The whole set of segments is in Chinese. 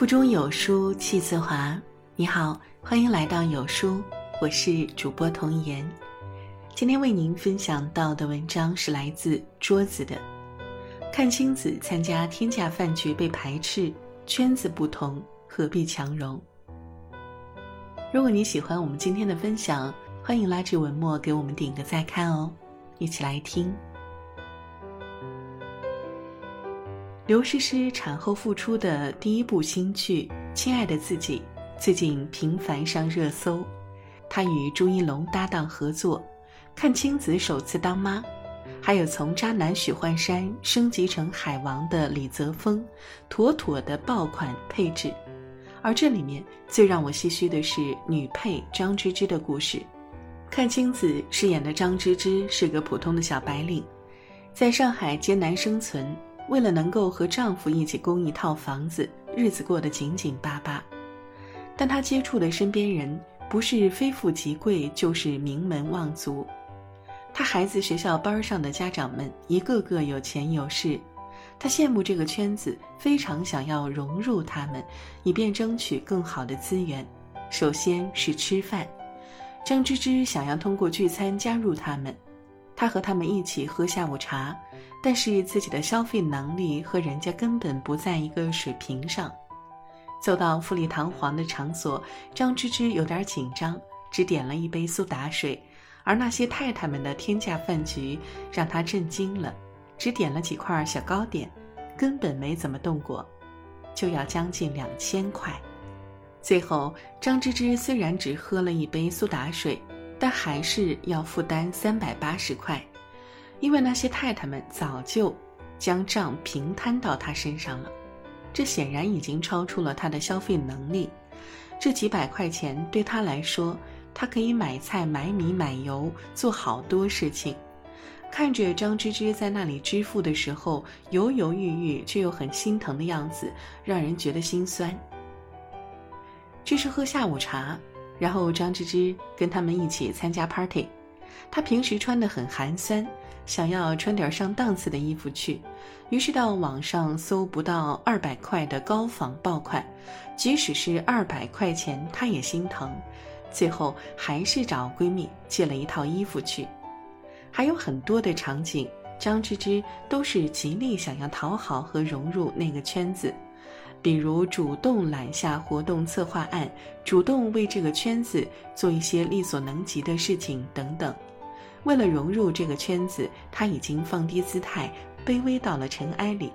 腹中有书气自华。你好，欢迎来到有书，我是主播童言。今天为您分享到的文章是来自桌子的。看清子参加天价饭局被排斥，圈子不同，何必强融？如果你喜欢我们今天的分享，欢迎拉至文末给我们点个再看哦。一起来听。刘诗诗产后复出的第一部新剧《亲爱的自己》最近频繁上热搜。她与朱一龙搭档合作，阚清子首次当妈，还有从渣男许幻山升级成海王的李泽峰，妥妥的爆款配置。而这里面最让我唏嘘的是女配张芝芝的故事。阚清子饰演的张芝芝是个普通的小白领，在上海艰难生存。为了能够和丈夫一起供一套房子，日子过得紧紧巴巴。但她接触的身边人不是非富即贵，就是名门望族。她孩子学校班上的家长们一个个有钱有势，她羡慕这个圈子，非常想要融入他们，以便争取更好的资源。首先是吃饭，张芝芝想要通过聚餐加入他们。她和他们一起喝下午茶，但是自己的消费能力和人家根本不在一个水平上。走到富丽堂皇的场所，张芝芝有点紧张，只点了一杯苏打水。而那些太太们的天价饭局让她震惊了，只点了几块小糕点，根本没怎么动过，就要将近两千块。最后，张芝芝虽然只喝了一杯苏打水。但还是要负担三百八十块，因为那些太太们早就将账平摊到他身上了，这显然已经超出了他的消费能力。这几百块钱对他来说，他可以买菜、买米、买油，做好多事情。看着张芝芝在那里支付的时候犹犹豫豫却又很心疼的样子，让人觉得心酸。这是喝下午茶。然后张芝芝跟他们一起参加 party，她平时穿得很寒酸，想要穿点上档次的衣服去，于是到网上搜不到二百块的高仿爆款，即使是二百块钱她也心疼，最后还是找闺蜜借了一套衣服去。还有很多的场景，张芝芝都是极力想要讨好和融入那个圈子。比如主动揽下活动策划案，主动为这个圈子做一些力所能及的事情等等。为了融入这个圈子，他已经放低姿态，卑微到了尘埃里。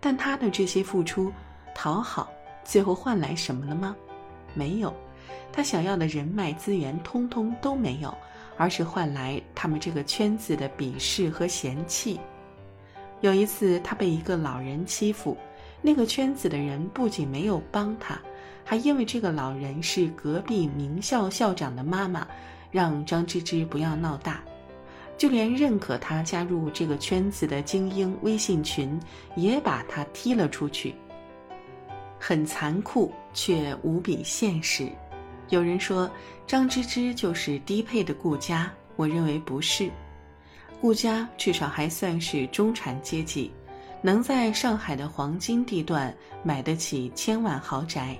但他的这些付出、讨好，最后换来什么了吗？没有，他想要的人脉资源通通都没有，而是换来他们这个圈子的鄙视和嫌弃。有一次，他被一个老人欺负。那个圈子的人不仅没有帮他，还因为这个老人是隔壁名校校长的妈妈，让张芝芝不要闹大，就连认可他加入这个圈子的精英微信群，也把他踢了出去。很残酷，却无比现实。有人说张芝芝就是低配的顾家，我认为不是，顾家至少还算是中产阶级。能在上海的黄金地段买得起千万豪宅，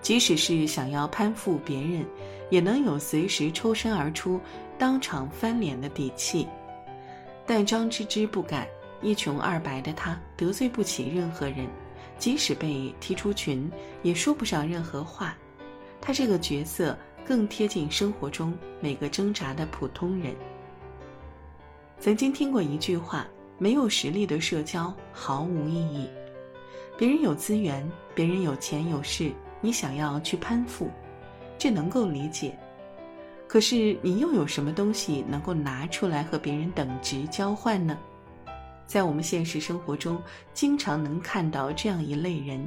即使是想要攀附别人，也能有随时抽身而出、当场翻脸的底气。但张芝芝不敢，一穷二白的她得罪不起任何人，即使被踢出群，也说不上任何话。她这个角色更贴近生活中每个挣扎的普通人。曾经听过一句话。没有实力的社交毫无意义。别人有资源，别人有钱有势，你想要去攀附，这能够理解。可是你又有什么东西能够拿出来和别人等值交换呢？在我们现实生活中，经常能看到这样一类人：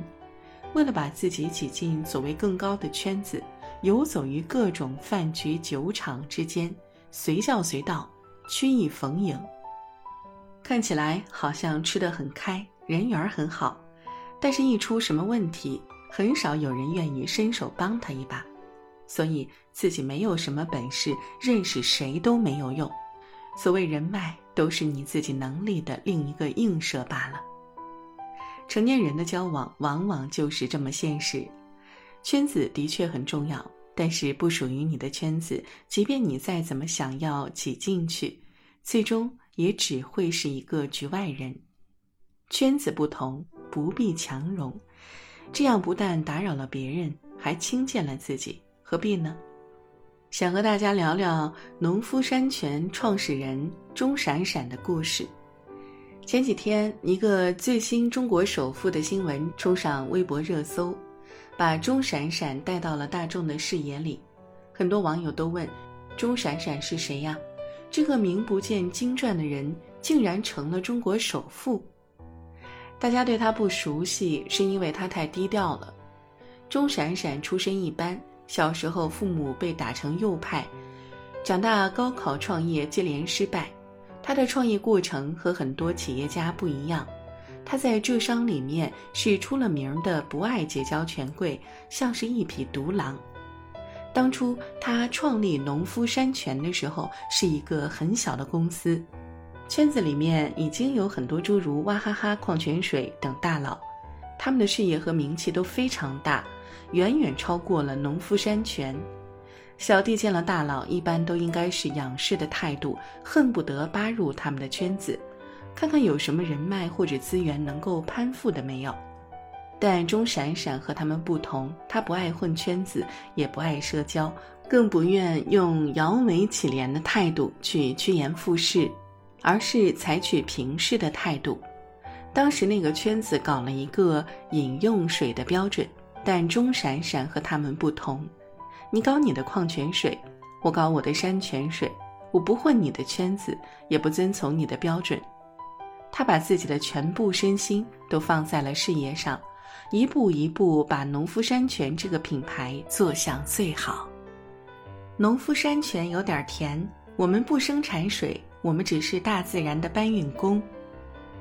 为了把自己挤进所谓更高的圈子，游走于各种饭局酒场之间，随叫随到，曲意逢迎。看起来好像吃得很开，人缘很好，但是，一出什么问题，很少有人愿意伸手帮他一把，所以自己没有什么本事，认识谁都没有用。所谓人脉，都是你自己能力的另一个映射罢了。成年人的交往往往就是这么现实。圈子的确很重要，但是不属于你的圈子，即便你再怎么想要挤进去，最终也只会是一个局外人。圈子不同，不必强融，这样不但打扰了别人，还轻贱了自己，何必呢？想和大家聊聊农夫山泉创始人钟闪闪的故事。前几天，一个最新中国首富的新闻冲上微博热搜，把钟闪闪带到了大众的视野里。很多网友都问：“钟闪闪是谁呀？这个名不见经传的人竟然成了中国首富？”大家对他不熟悉，是因为他太低调了。钟闪闪出身一般，小时候父母被打成右派，长大高考创业接连失败。他的创业过程和很多企业家不一样，他在浙商里面是出了名的不爱结交权贵，像是一匹独狼。当初他创立农夫山泉的时候，是一个很小的公司，圈子里面已经有很多诸如娃哈哈矿泉水等大佬，他们的事业和名气都非常大，远远超过了农夫山泉。小弟见了大佬，一般都应该是仰视的态度，恨不得扒入他们的圈子，看看有什么人脉或者资源能够攀附的没有。但钟闪闪和他们不同，他不爱混圈子，也不爱社交，更不愿用摇尾乞怜的态度去趋炎附势，而是采取平视的态度。当时那个圈子搞了一个饮用水的标准，但钟闪闪和他们不同。你搞你的矿泉水，我搞我的山泉水，我不混你的圈子，也不遵从你的标准。他把自己的全部身心都放在了事业上，一步一步把农夫山泉这个品牌做向最好。农夫山泉有点甜，我们不生产水，我们只是大自然的搬运工。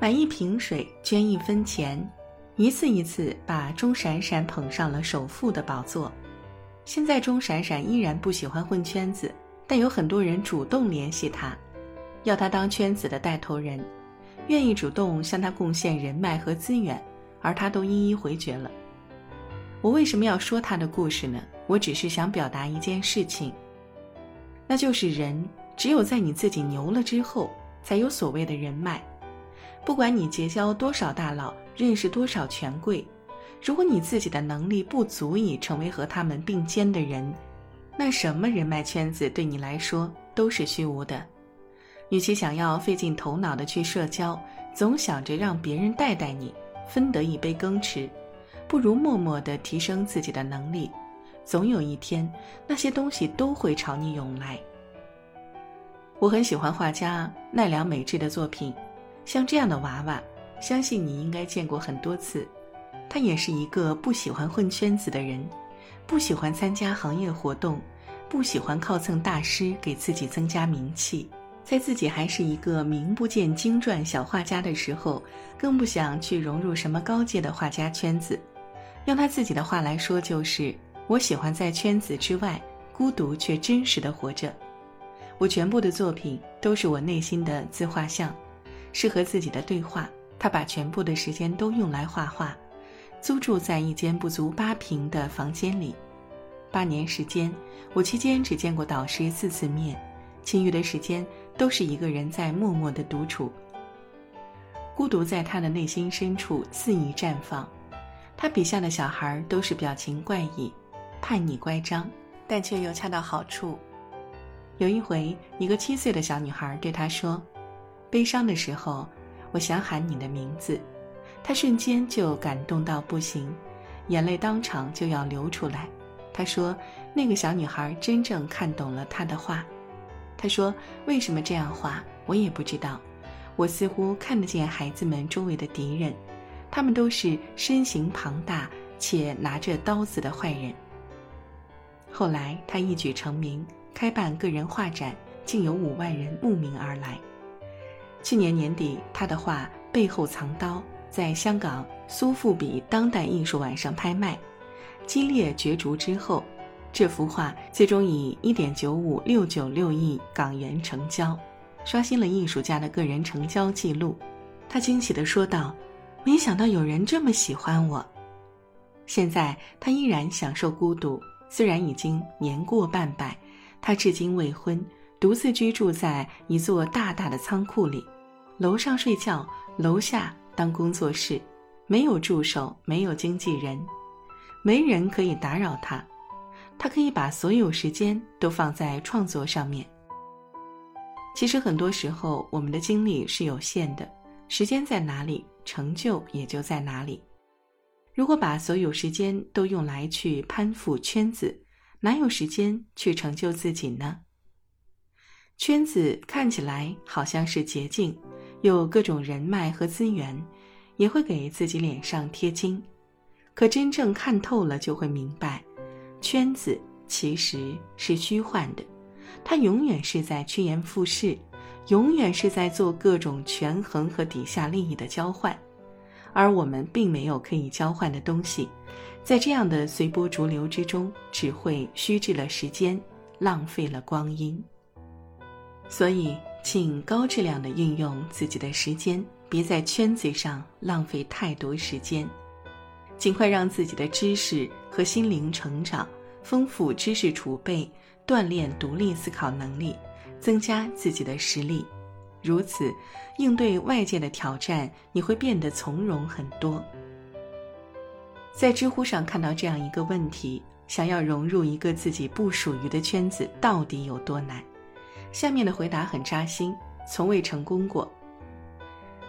买一瓶水捐一分钱，一次一次把钟闪闪捧上了首富的宝座。现在钟闪闪依然不喜欢混圈子，但有很多人主动联系他，要他当圈子的带头人，愿意主动向他贡献人脉和资源，而他都一一回绝了。我为什么要说他的故事呢？我只是想表达一件事情，那就是人只有在你自己牛了之后，才有所谓的人脉。不管你结交多少大佬，认识多少权贵。如果你自己的能力不足以成为和他们并肩的人，那什么人脉圈子对你来说都是虚无的。与其想要费尽头脑的去社交，总想着让别人带带你，分得一杯羹吃，不如默默地提升自己的能力。总有一天，那些东西都会朝你涌来。我很喜欢画家奈良美智的作品，像这样的娃娃，相信你应该见过很多次。他也是一个不喜欢混圈子的人，不喜欢参加行业活动，不喜欢靠蹭大师给自己增加名气。在自己还是一个名不见经传小画家的时候，更不想去融入什么高阶的画家圈子。用他自己的话来说，就是我喜欢在圈子之外孤独却真实的活着。我全部的作品都是我内心的自画像，是和自己的对话。他把全部的时间都用来画画。租住在一间不足八平的房间里，八年时间，我期间只见过导师四次面，其余的时间都是一个人在默默的独处。孤独在他的内心深处肆意绽放，他笔下的小孩都是表情怪异、叛逆乖张，但却又恰到好处。有一回，一个七岁的小女孩对他说：“悲伤的时候，我想喊你的名字。”他瞬间就感动到不行，眼泪当场就要流出来。他说：“那个小女孩真正看懂了他的话。”他说：“为什么这样画？我也不知道。我似乎看得见孩子们周围的敌人，他们都是身形庞大且拿着刀子的坏人。”后来他一举成名，开办个人画展，竟有五万人慕名而来。去年年底，他的画《背后藏刀》。在香港苏富比当代艺术晚上拍卖，激烈角逐之后，这幅画最终以一点九五六九六亿港元成交，刷新了艺术家的个人成交记录。他惊喜地说道：“没想到有人这么喜欢我。现在他依然享受孤独，虽然已经年过半百，他至今未婚，独自居住在一座大大的仓库里，楼上睡觉，楼下当工作室，没有助手，没有经纪人，没人可以打扰他，他可以把所有时间都放在创作上面。其实很多时候，我们的精力是有限的，时间在哪里，成就也就在哪里。如果把所有时间都用来去攀附圈子，哪有时间去成就自己呢？圈子看起来好像是捷径，有各种人脉和资源，也会给自己脸上贴金。可真正看透了，就会明白，圈子其实是虚幻的。它永远是在趋炎附势，永远是在做各种权衡和底下利益的交换，而我们并没有可以交换的东西，在这样的随波逐流之中，只会虚掷了时间，浪费了光阴。所以，请高质量的运用自己的时间，别在圈子上浪费太多时间，尽快让自己的知识和心灵成长，丰富知识储备。锻炼独立思考能力，增加自己的实力，如此应对外界的挑战，你会变得从容很多。在知乎上看到这样一个问题：想要融入一个自己不属于的圈子，到底有多难？下面的回答很扎心，从未成功过。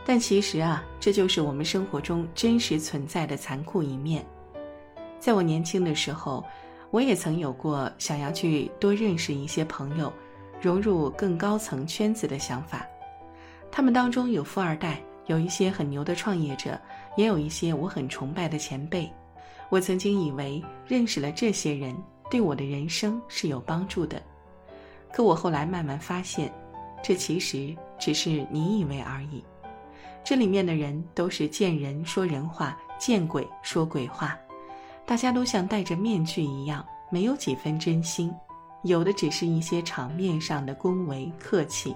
但其实啊，这就是我们生活中真实存在的残酷一面。在我年轻的时候。我也曾有过想要去多认识一些朋友，融入更高层圈子的想法。他们当中有富二代，有一些很牛的创业者，也有一些我很崇拜的前辈。我曾经以为认识了这些人对我的人生是有帮助的，可我后来慢慢发现，这其实只是你以为而已。这里面的人都是见人说人话，见鬼说鬼话。大家都像戴着面具一样，没有几分真心，有的只是一些场面上的恭维客气。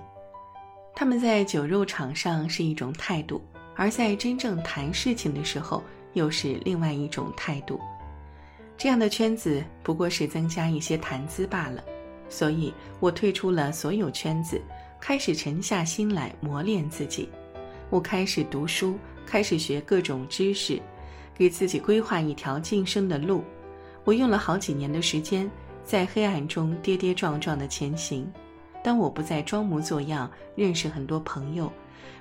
他们在酒肉场上是一种态度，而在真正谈事情的时候又是另外一种态度。这样的圈子不过是增加一些谈资罢了。所以我退出了所有圈子，开始沉下心来磨练自己。我开始读书，开始学各种知识。给自己规划一条晋升的路，我用了好几年的时间，在黑暗中跌跌撞撞的前行。当我不再装模作样认识很多朋友，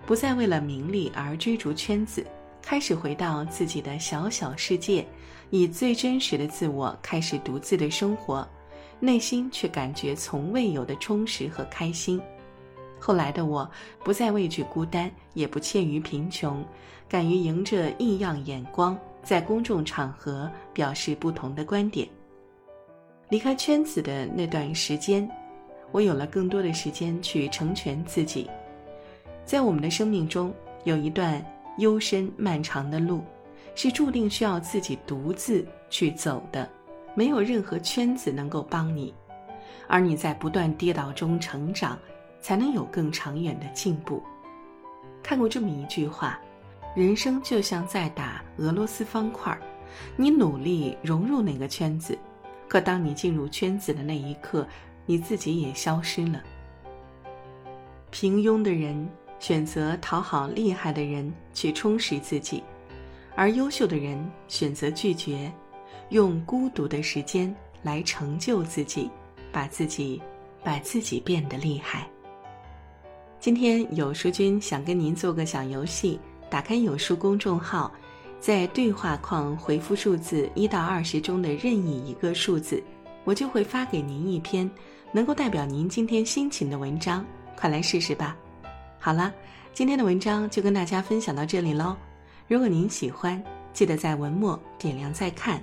不再为了名利而追逐圈子，开始回到自己的小小世界，以最真实的自我开始独自的生活，内心却感觉从未有的充实和开心。后来的我，不再畏惧孤单，也不怯于贫穷，敢于迎着异样眼光，在公众场合表示不同的观点。离开圈子的那段时间，我有了更多的时间去成全自己。在我们的生命中，有一段幽深漫长的路，是注定需要自己独自去走的，没有任何圈子能够帮你，而你在不断跌倒中成长。才能有更长远的进步。看过这么一句话：“人生就像在打俄罗斯方块，你努力融入哪个圈子，可当你进入圈子的那一刻，你自己也消失了。”平庸的人选择讨好厉害的人去充实自己，而优秀的人选择拒绝，用孤独的时间来成就自己，把自己，把自己变得厉害。今天有书君想跟您做个小游戏，打开有书公众号，在对话框回复数字一到二十中的任意一个数字，我就会发给您一篇能够代表您今天心情的文章，快来试试吧。好了，今天的文章就跟大家分享到这里喽。如果您喜欢，记得在文末点亮再看，